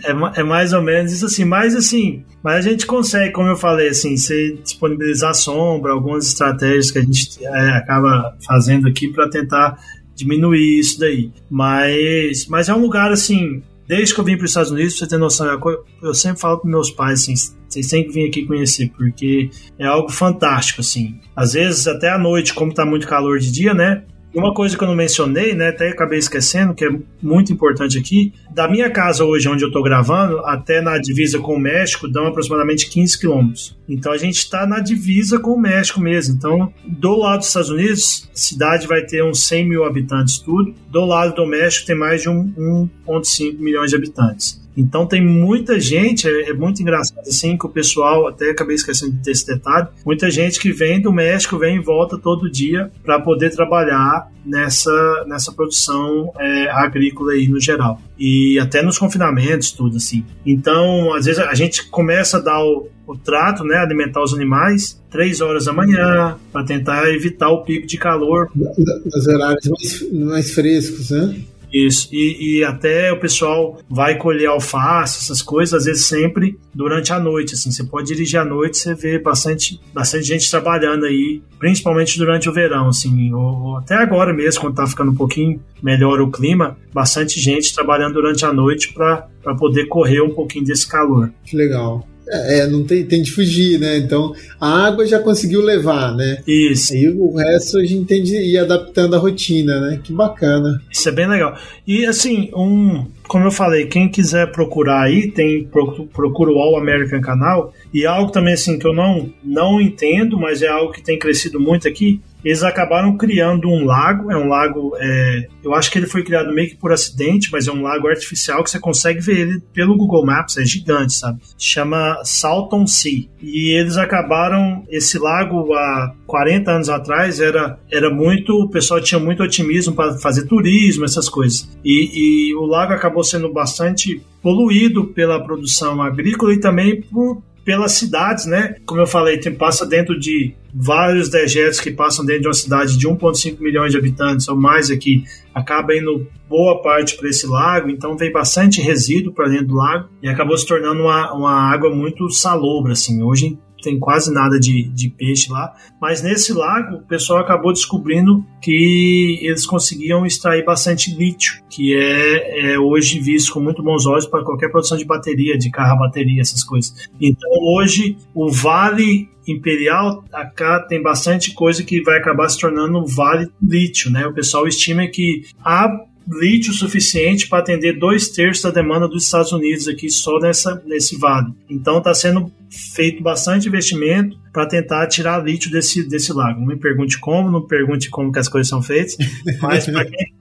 é, é mais ou menos isso assim. Mas, assim, mas a gente consegue, como eu falei, assim, você disponibilizar sombra, algumas estratégias que a gente é, acaba fazendo aqui para tentar diminuir isso daí. Mas, mas é um lugar assim, desde que eu vim para os Estados Unidos, pra você ter noção, eu sempre falo para meus pais assim, vocês têm que vir aqui conhecer, porque é algo fantástico, assim. Às vezes, até à noite, como está muito calor de dia, né? Uma coisa que eu não mencionei, né, até acabei esquecendo, que é muito importante aqui, da minha casa hoje, onde eu estou gravando, até na divisa com o México, dão aproximadamente 15 quilômetros. Então a gente está na divisa com o México mesmo. Então, do lado dos Estados Unidos, a cidade vai ter uns 100 mil habitantes, tudo. Do lado do México tem mais de 1,5 milhões de habitantes. Então tem muita gente, é, é, muito engraçado assim que o pessoal, até acabei esquecendo desse detalhe, muita gente que vem do México, vem e volta todo dia para poder trabalhar nessa, nessa produção é, agrícola aí no geral. E até nos confinamentos, tudo assim. Então, às vezes a gente começa a dar o, o trato, né, alimentar os animais três horas da manhã para tentar evitar o pico de calor. Nos horários mais, mais frescos, né? Isso, e, e, até o pessoal vai colher alface, essas coisas, às vezes sempre durante a noite, assim, você pode dirigir à noite, você vê bastante, bastante gente trabalhando aí, principalmente durante o verão, assim, ou, ou até agora mesmo, quando tá ficando um pouquinho melhor o clima, bastante gente trabalhando durante a noite para poder correr um pouquinho desse calor. Que legal. É, não tem, tem de fugir, né? Então a água já conseguiu levar, né? Isso. Aí o resto a gente tem de ir adaptando a rotina, né? Que bacana. Isso é bem legal. E assim, um, como eu falei, quem quiser procurar aí, tem procura o All American Canal. E algo também assim que eu não, não entendo, mas é algo que tem crescido muito aqui, eles acabaram criando um lago, é um lago, é, eu acho que ele foi criado meio que por acidente, mas é um lago artificial que você consegue ver ele pelo Google Maps, é gigante, sabe? Chama Salton Sea. E eles acabaram, esse lago há 40 anos atrás era, era muito, o pessoal tinha muito otimismo para fazer turismo, essas coisas. E, e o lago acabou sendo bastante poluído pela produção agrícola e também por pelas cidades, né? Como eu falei, tem, passa dentro de vários dejetos que passam dentro de uma cidade de 1,5 milhões de habitantes ou mais aqui, acaba indo boa parte para esse lago, então veio bastante resíduo para dentro do lago e acabou se tornando uma, uma água muito salobra, assim. Hoje tem quase nada de, de peixe lá. Mas nesse lago, o pessoal acabou descobrindo que eles conseguiam extrair bastante lítio, que é, é hoje visto com muito bons olhos para qualquer produção de bateria, de carro a bateria, essas coisas. Então hoje o Vale Imperial, acá tem bastante coisa que vai acabar se tornando um vale lítio, né? O pessoal estima que há lítio suficiente para atender dois terços da demanda dos Estados Unidos aqui só nessa, nesse vale. Então está sendo feito bastante investimento para tentar tirar lítio desse, desse lago. Não me pergunte como, não pergunte como que as coisas são feitas, mas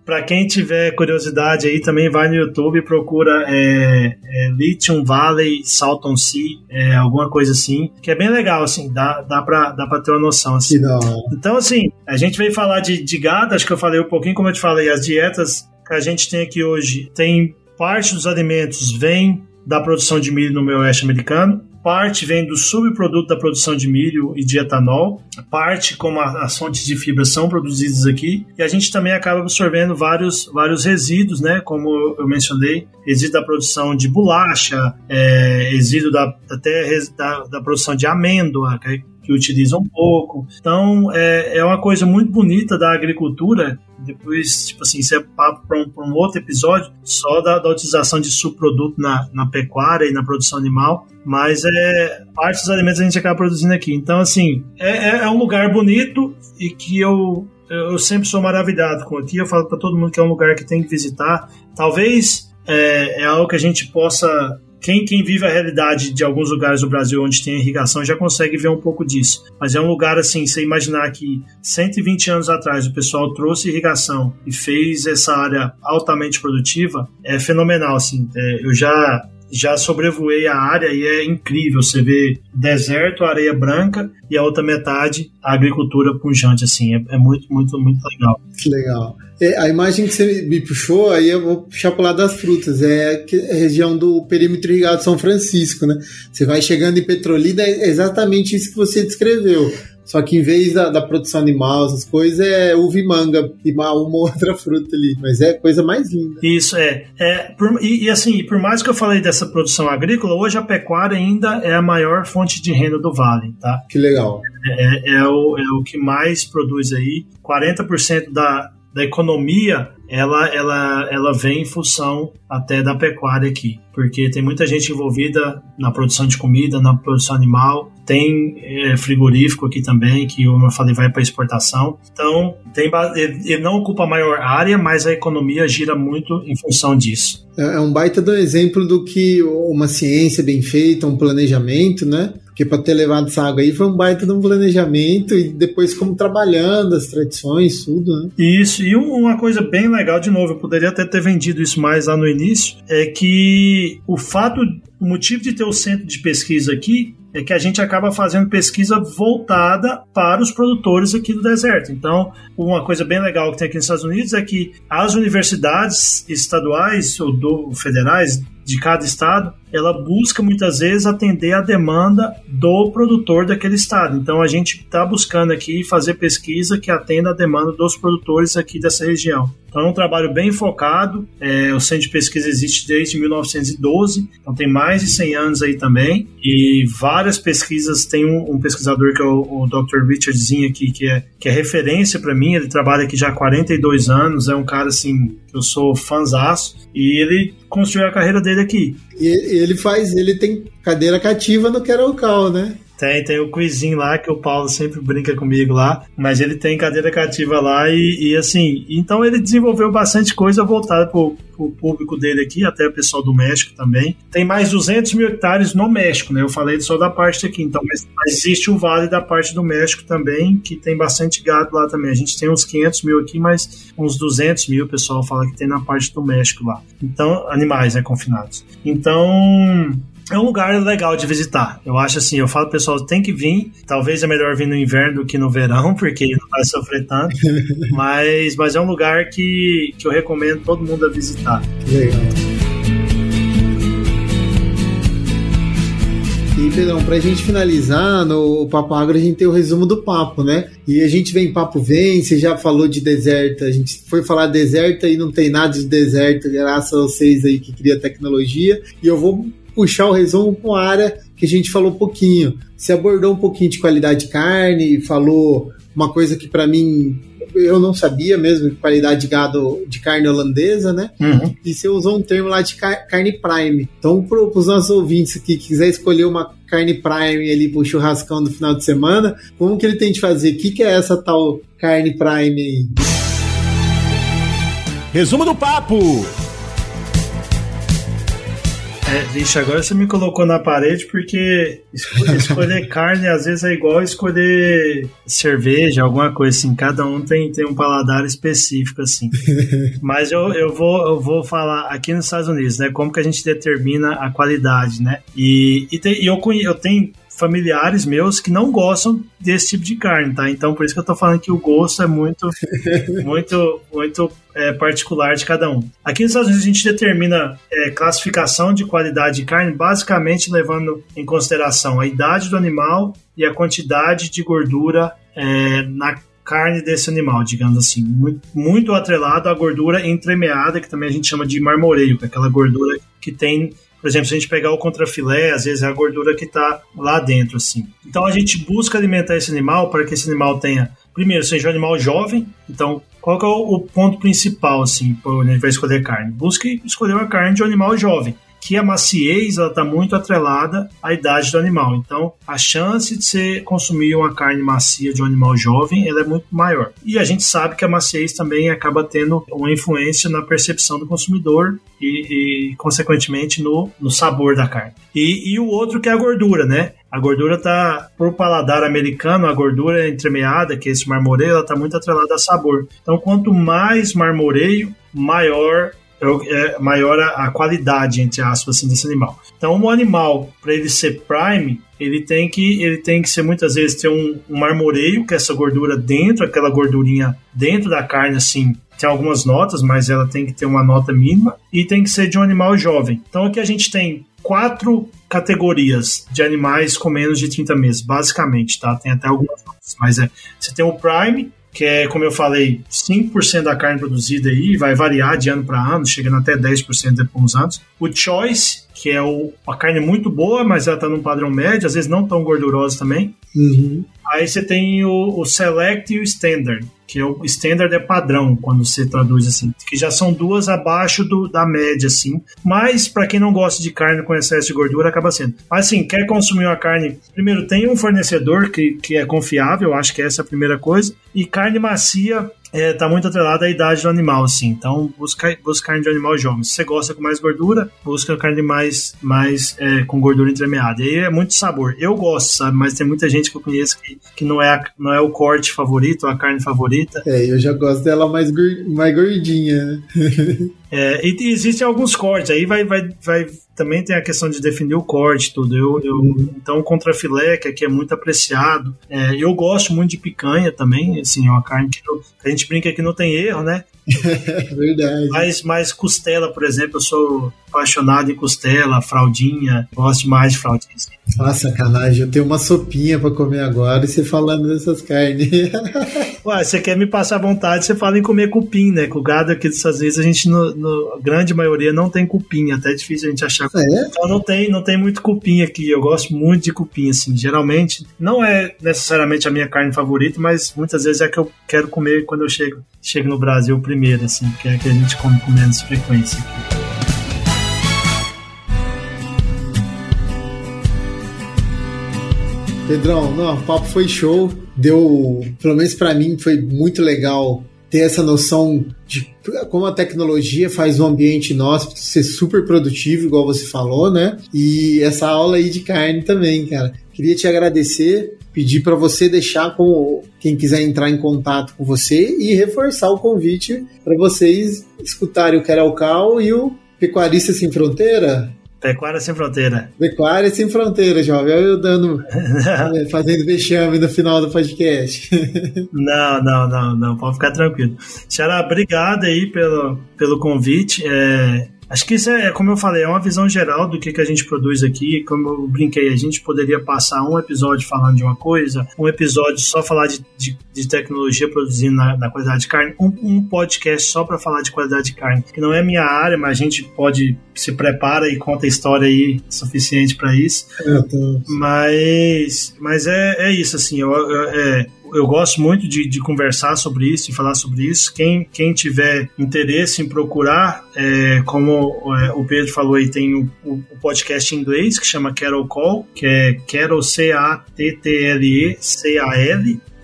para quem, quem tiver curiosidade aí também vai no YouTube e procura é, é, Lithium Valley Salton Sea, é, alguma coisa assim, que é bem legal, assim, dá, dá para dá ter uma noção. Assim. Então, assim, a gente veio falar de, de gado, acho que eu falei um pouquinho, como eu te falei, as dietas que a gente tem aqui hoje, tem parte dos alimentos vem da produção de milho no meio oeste americano, parte vem do subproduto da produção de milho e de etanol, parte como as fontes de fibra são produzidas aqui, e a gente também acaba absorvendo vários, vários resíduos, né, como eu mencionei, resíduo da produção de bolacha, é, resíduo da, até da, da produção de amêndoa, que utiliza um pouco. Então, é, é uma coisa muito bonita da agricultura. Depois, tipo assim, isso é papo para um, um, outro episódio, só da, da utilização de subproduto na, na pecuária e na produção animal. Mas é parte dos alimentos a gente acaba produzindo aqui. Então, assim, é, é, é um lugar bonito e que eu eu sempre sou maravilhado com aqui. Eu falo para todo mundo que é um lugar que tem que visitar. Talvez é, é algo que a gente possa quem, quem vive a realidade de alguns lugares do Brasil onde tem irrigação já consegue ver um pouco disso. Mas é um lugar assim, você imaginar que 120 anos atrás o pessoal trouxe irrigação e fez essa área altamente produtiva, é fenomenal. Assim. É, eu já já sobrevoei a área e é incrível. Você vê deserto, areia branca e a outra metade a agricultura punjante, assim. É, é muito, muito, muito legal. Legal. É, a imagem que você me puxou, aí eu vou puxar para o lado das frutas. É a região do perímetro irrigado São Francisco, né? Você vai chegando em Petrolina, é exatamente isso que você descreveu. Só que em vez da, da, produção animal, essas coisas, é uva e manga e uma, uma outra fruta ali. Mas é coisa mais linda. Isso, é. é por, e, e, assim, por mais que eu falei dessa produção agrícola, hoje a pecuária ainda é a maior fonte de renda do Vale, tá? Que legal. É, é, o, é o que mais produz aí. 40% da, da economia ela, ela, ela vem em função até da pecuária aqui, porque tem muita gente envolvida na produção de comida, na produção animal, tem é, frigorífico aqui também, que como eu falei, vai para exportação. Então, tem, ele não ocupa a maior área, mas a economia gira muito em função disso. É, é um baita do exemplo do que uma ciência bem feita, um planejamento, né? Porque para ter levado essa água aí foi um baita de um planejamento e depois como trabalhando as tradições, tudo, né? Isso, e uma coisa bem legal, de novo, eu poderia até ter vendido isso mais lá no início, é que o fato, o motivo de ter o centro de pesquisa aqui é que a gente acaba fazendo pesquisa voltada para os produtores aqui do deserto. Então, uma coisa bem legal que tem aqui nos Estados Unidos é que as universidades estaduais ou do, federais de cada estado, ela busca muitas vezes atender a demanda do produtor daquele estado. Então a gente está buscando aqui fazer pesquisa que atenda a demanda dos produtores aqui dessa região. Então é um trabalho bem focado. É, o Centro de Pesquisa existe desde 1912, então tem mais de 100 anos aí também. E várias pesquisas. Tem um, um pesquisador que é o, o Dr. Richard Zinn aqui, que é, que é referência para mim. Ele trabalha aqui já há 42 anos. É um cara assim eu sou fãzaço. E ele construiu a carreira dele aqui. E ele faz, ele tem cadeira cativa no Queralcal, né? Tem, tem o quizinho lá que o Paulo sempre brinca comigo lá, mas ele tem cadeira cativa lá e, e assim, então ele desenvolveu bastante coisa voltada pro, pro público dele aqui, até o pessoal do México também. Tem mais 200 mil hectares no México, né? Eu falei só da parte aqui, então, mas existe o vale da parte do México também, que tem bastante gado lá também. A gente tem uns 500 mil aqui, mas uns 200 mil o pessoal fala que tem na parte do México lá. Então, animais, né, confinados. Então, é um lugar legal de visitar. Eu acho assim, eu falo pessoal, tem que vir. Talvez é melhor vir no inverno do que no verão, porque não vai sofrer tanto. mas, mas é um lugar que, que eu recomendo todo mundo a visitar. Legal. E, Pedrão, pra gente finalizar, no Papo Agro a gente tem o resumo do papo, né? E a gente vem Papo Vem, você já falou de deserto, a gente foi falar deserto e não tem nada de deserto, graças a vocês aí que cria tecnologia. E eu vou puxar o resumo com a área que a gente falou um pouquinho. Você abordou um pouquinho de qualidade de carne, falou uma coisa que para mim eu não sabia mesmo, qualidade de gado de carne holandesa, né? Uhum. E você usou um termo lá de car carne prime. Então, para os nossos ouvintes que quiser escolher uma carne prime ali pro churrascão do final de semana, como que ele tem de fazer? O que, que é essa tal carne prime aí? Resumo do papo! É, vixe, agora você me colocou na parede porque escolher, escolher carne às vezes é igual escolher cerveja, alguma coisa assim. Cada um tem, tem um paladar específico, assim. Mas eu, eu, vou, eu vou falar aqui nos Estados Unidos, né? Como que a gente determina a qualidade, né? E, e, tem, e eu, eu tenho familiares meus que não gostam desse tipo de carne, tá? Então por isso que eu tô falando que o gosto é muito, muito, muito é, particular de cada um. Aqui nos Estados Unidos a gente determina é, classificação de qualidade de carne basicamente levando em consideração a idade do animal e a quantidade de gordura é, na carne desse animal, digamos assim, muito, muito atrelado à gordura entremeada, que também a gente chama de marmoreio, é aquela gordura que tem Por exemplo, se a gente pegar o contrafilé, às vezes é a gordura que está lá dentro, assim. Então a gente busca alimentar esse animal para que esse animal tenha, primeiro, seja um animal jovem. Então, qual que é o, ponto principal, assim, para ele vai escolher carne? Busque escolher uma carne de um animal jovem que a maciez está muito atrelada à idade do animal. Então, a chance de você consumir uma carne macia de um animal jovem ela é muito maior. E a gente sabe que a maciez também acaba tendo uma influência na percepção do consumidor e, e consequentemente, no, no sabor da carne. E, e o outro que é a gordura, né? A gordura tá, pro paladar americano, a gordura entremeada, que é esse marmoreio, ela tá muito atrelada a sabor. Então, quanto mais marmoreio, maior é, maior a, a, qualidade, entre aspas, assim, desse animal. Então, um animal, para ele ser prime, ele tem que ele tem que ser muitas vezes ter um, um marmoreio, que é essa gordura dentro, aquela gordurinha dentro da carne, assim, tem algumas notas, mas ela tem que ter uma nota mínima e tem que ser de um animal jovem. Então aqui a gente tem quatro categorias de animais com menos de 30 meses, basicamente, tá? Tem até algumas mas é, você tem o prime, que é, como eu falei, 5% da carne produzida aí, vai variar de ano para ano, chegando até 10% depois de uns anos. O Choice, que é o, uma carne muito boa, mas ela está num padrão médio, às vezes não tão gordurosa também. Uhum. Aí você tem o, o Select e o Standard, que é o Standard é padrão, quando você traduz assim, que já são duas abaixo do, da média, assim. Mas, para quem não gosta de carne com excesso de gordura, acaba sendo. Mas, assim, quer consumir uma carne, primeiro, tem um fornecedor que, que é confiável, acho que essa é a primeira coisa. E carne macia, é, tá muito atrelada à idade do animal, assim. Então, busca, busca carne de animal jovem. Se você gosta com mais gordura, busca carne mais, mais é, com gordura entremeada. E aí é muito sabor. Eu gosto, sabe? Mas tem muita gente que eu conheço que, que não, é a, não é o corte favorito, a carne favorita. É, eu já gosto dela mais, mais gordinha. é, e existem alguns cortes. Aí vai, vai, vai também tem a questão de definir o corte, tudo. Eu, eu uhum. Então, contra filé, que aqui é muito apreciado. É, eu gosto muito de picanha também, assim, é uma carne que, eu, a gente brinca que não tem erro, né? Verdade. Mas, mas costela, por exemplo, eu sou apaixonado em costela, fraldinha, gosto demais de fraldinha. Ah, sacanagem, eu tenho uma sopinha para comer agora e você falando dessas carnes. Ué, você quer me passar vontade, você fala em comer cupim, né? Com o gado aqui dos Estados Unidos, a gente, no, no, grande maioria, não tem cupim, até é difícil a gente achar. É? Então não tem, não tem muito cupim aqui, eu gosto muito de cupim, assim, geralmente, não é necessariamente a minha carne favorita, mas muitas vezes é a que eu quero comer quando eu chego, chego no Brasil primeiro, assim, que é a que a gente come com menos frequência aqui. Pedrão, não, o papo foi show. Deu, pelo menos para mim, foi muito legal ter essa noção de como a tecnologia faz o ambiente nosso ser super produtivo, igual você falou, né? E essa aula aí de carne também, cara. Queria te agradecer, pedir para você deixar com quem quiser entrar em contato com você e reforçar o convite para vocês escutarem o Caralcal e o Pecuarista Sem Fronteira. Pecuária Sem Fronteira. Pecuária Sem Fronteira, jovem. Eu dando, fazendo vexame no final do podcast. não, não, não, não. Pode ficar tranquilo. Xará, obrigado aí pelo, pelo convite. É, Acho que isso é, como eu falei, é uma visão geral do que, que a gente produz aqui. Como eu brinquei, a gente poderia passar um episódio falando de uma coisa, um episódio só falar de, de, de tecnologia produzindo na, na, qualidade de carne, um, um podcast só para falar de qualidade de carne, que não é minha área, mas a gente pode se prepara e conta a história aí suficiente para isso. É, tô... Mas, mas é, é isso, assim, eu, eu é, eu gosto muito de, de, conversar sobre isso e falar sobre isso. Quem, quem tiver interesse em procurar, é, como é, o Pedro falou aí, tem o, o, podcast em inglês que chama Carol Call, que é Carol C-A-T-T-L-E-C-A-L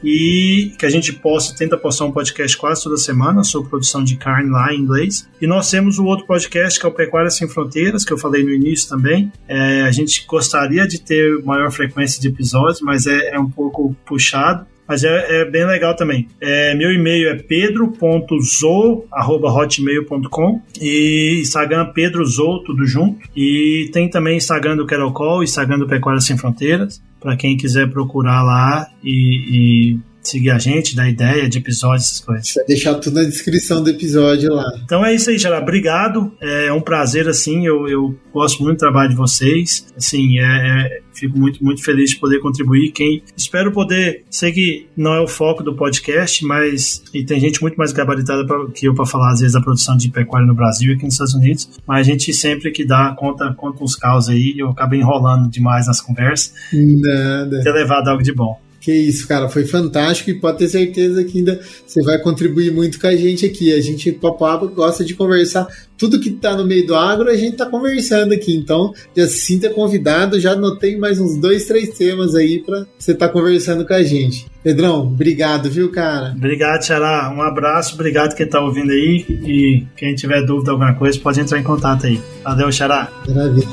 e que a gente posta, tenta postar um podcast quase toda semana sobre produção de carne lá em inglês. E nós temos o outro podcast que é o Pecuária Sem Fronteiras, que eu falei no início também. É, a gente gostaria de ter maior frequência de episódios, mas é, é um pouco puxado. Mas é, é, bem legal também. É, meu e-mail é pedro.zou.hotmail.com e Instagram pedrozou, tudo junto. E tem também Instagram do Querocol, Instagram do Pecuária Sem Fronteiras, para quem quiser procurar lá e, e seguir a gente, dar ideia de episódios, essas coisas. Vai deixar tudo na descrição do episódio lá. Então é isso aí, Xará. Obrigado. É um prazer, assim, eu, eu gosto muito do trabalho de vocês. Assim, é, é, fico muito, muito feliz de poder contribuir. Quem espero poder, sei que não é o foco do podcast, mas e tem gente muito mais gabaritada pra, que eu para falar às vezes da produção de pecuária no Brasil e aqui nos Estados Unidos, mas a gente sempre que dá conta, conta uns caos aí, eu acabei enrolando demais nas conversas. Nada. Ter levado algo de bom. Que isso, cara, foi fantástico e pode ter certeza que ainda você vai contribuir muito com a gente aqui. A gente, Papo gosta de conversar. Tudo que tá no meio do agro, a gente tá conversando aqui. Então, já se sinta convidado. Já anotei mais uns dois, três temas aí para você estar tá conversando com a gente. Pedrão, obrigado, viu, cara? Obrigado, Xará. Um abraço, obrigado quem tá ouvindo aí. E quem tiver dúvida alguma coisa, pode entrar em contato aí. Valeu, Xará. Maravilha.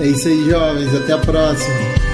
É isso aí, jovens. Até a próxima.